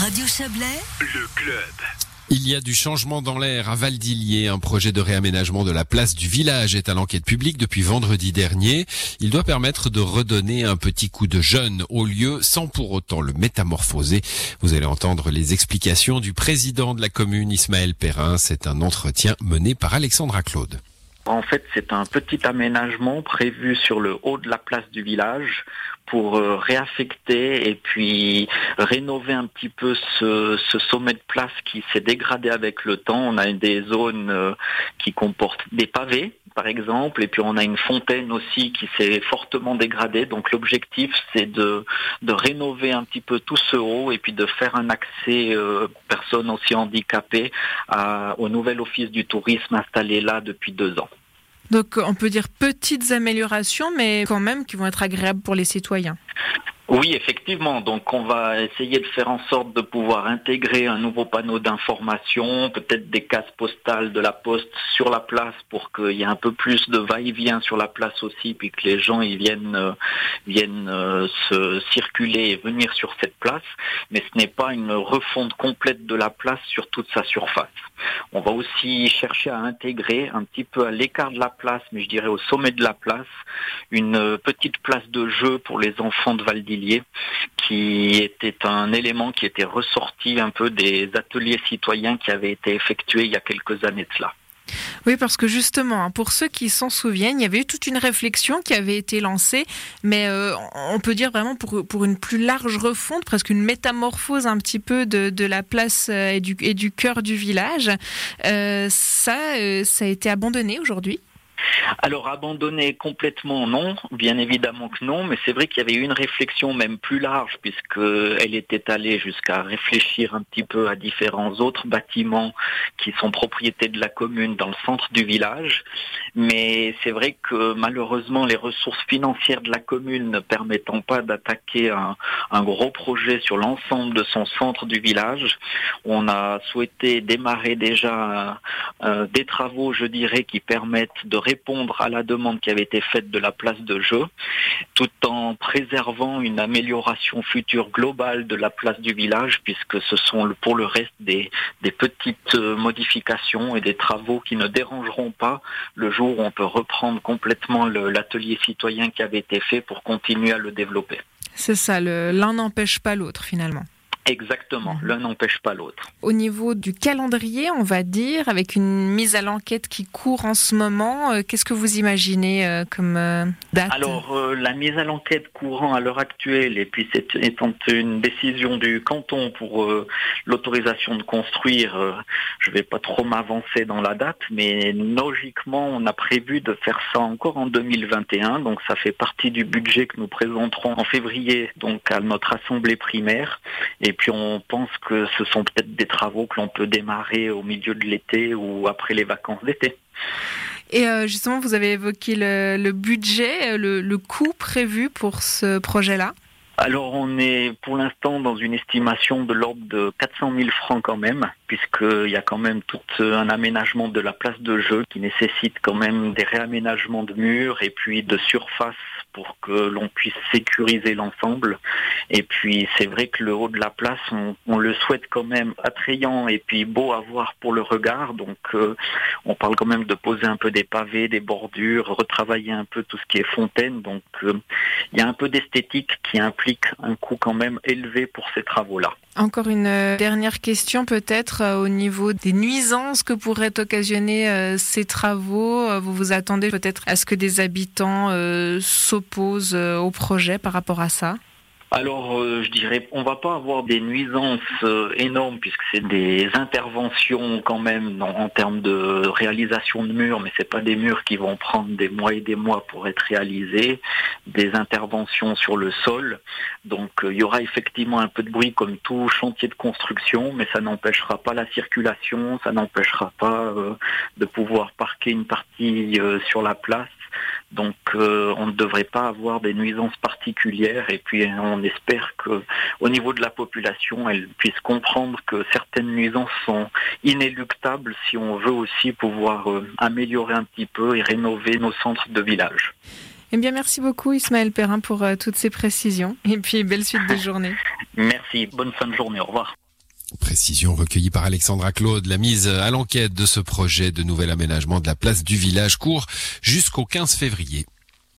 Radio Chablais, le club. Il y a du changement dans l'air à Valdillier. Un projet de réaménagement de la place du village est à l'enquête publique depuis vendredi dernier. Il doit permettre de redonner un petit coup de jeune au lieu sans pour autant le métamorphoser. Vous allez entendre les explications du président de la commune, Ismaël Perrin. C'est un entretien mené par Alexandra Claude. En fait, c'est un petit aménagement prévu sur le haut de la place du village pour euh, réaffecter et puis rénover un petit peu ce, sommet de place qui s'est dégradé avec le temps. On a des zones euh, qui comportent des pavés, par exemple, et puis on a une fontaine aussi qui s'est fortement dégradée. Donc l'objectif, c'est de, de rénover un petit peu tout ce haut et puis de faire un accès euh, personnes aussi handicapées au nouvel office du tourisme installé là depuis deux ans. Donc on peut dire petites améliorations, mais quand même qui vont être agréables pour les citoyens. Oui, effectivement. Donc, on va essayer de faire en sorte de pouvoir intégrer un nouveau panneau d'information, peut-être des cases postales de la poste sur la place pour qu'il y ait un peu plus de va-et-vient sur la place aussi, puis que les gens viennent euh, viennent euh, se circuler et venir sur cette place. Mais ce n'est pas une refonte complète de la place sur toute sa surface. On va aussi chercher à intégrer un petit peu à l'écart de la place, mais je dirais au sommet de la place, une petite place de jeu pour les enfants de Qui était un élément qui était ressorti un peu des ateliers citoyens qui avaient été effectués il y a quelques années de cela. Oui, parce que justement, hein, pour ceux qui s'en souviennent, il y avait eu toute une réflexion qui avait été lancée, mais euh, on peut dire vraiment pour, pour une plus large refonte, presque une métamorphose un petit peu de, la place euh, et du, et du cœur du village. Euh, ça, ça a été abandonné aujourd'hui alors abandonner complètement non, bien évidemment que non, mais c'est vrai qu'il y avait eu une réflexion même plus large puisqu'elle était allée jusqu'à réfléchir un petit peu à différents autres bâtiments qui sont propriétés de la commune dans le centre du village. Mais c'est vrai que malheureusement les ressources financières de la commune ne permettant pas d'attaquer un, gros projet sur l'ensemble de son centre du village, on a souhaité démarrer déjà euh, des travaux, je dirais, qui permettent de répondre à la demande qui avait été faite de la place de jeu, tout en préservant une amélioration future globale de la place du village, puisque ce sont pour le reste des, petites euh, modifications et des travaux qui ne dérangeront pas le jour où on peut reprendre complètement l'atelier citoyen qui avait été fait pour continuer à le développer. C'est ça, l'un n'empêche pas l'autre finalement. Exactement, mhm. l'un n'empêche pas l'autre. Au niveau du calendrier, on va dire, avec une mise à l'enquête qui court en ce moment, euh, qu'est-ce que vous imaginez euh, comme euh, date? Alors, la mise à l'enquête courant à l'heure actuelle, et puis c'est étant une décision du canton pour l'autorisation de construire, je ne vais pas trop m'avancer dans la date, mais logiquement, on a prévu de faire ça encore en 2021, donc ça fait partie du budget que nous présenterons en février, donc à notre assemblée primaire. Et puis on pense que ce sont peut-être des travaux que l'on peut démarrer au milieu de l'été ou après les vacances d'été. Et euh, justement, vous avez évoqué le, budget, le, le coût prévu pour ce projet-là? Alors on est pour l'instant dans une estimation de l'ordre de 400 000 francs quand même, puisqu'il y a quand même tout un aménagement de la place de jeu qui nécessite quand même des réaménagements de murs et puis de surface pour que l'on puisse sécuriser l'ensemble. Et puis c'est vrai que le haut de la place, on, le souhaite quand même attrayant et puis beau à voir pour le regard. Donc euh, on parle quand même de poser un peu des pavés, des bordures, retravailler un peu tout ce qui est fontaine. Donc euh, il y a un peu d'esthétique qui implique un coût quand même élevé pour ces travaux-là. Encore une euh, dernière question peut-être au niveau des nuisances que pourraient occasionner ces travaux. Vous vous attendez peut-être à ce que des habitants s'opposent au projet par rapport à ça? Alors, euh, je dirais, on va pas avoir des nuisances euh, énormes puisque c'est des interventions quand même en termes de réalisation de murs, mais c'est pas des murs qui vont prendre des mois et des mois pour être réalisés. Des interventions sur le sol, donc euh, il y aura effectivement un peu de bruit comme tout chantier de construction, mais ça n'empêchera pas la circulation, ça n'empêchera pas de pouvoir parquer une partie sur la place donc euh, on ne devrait pas avoir des nuisances particulières et puis on espère que au niveau de la population, elle puisse comprendre que certaines nuisances sont inéluctables si on veut aussi pouvoir euh, améliorer un petit peu et rénover nos centres de village. Eh bien, merci beaucoup Ismaël Perrin pour euh, toutes ces précisions et puis belle suite de journée. merci, bonne fin de journée, au revoir. Précision recueillie par Alexandra Claude. La mise à l'enquête de ce projet de nouvel aménagement de la place du village court jusqu'au 15 février.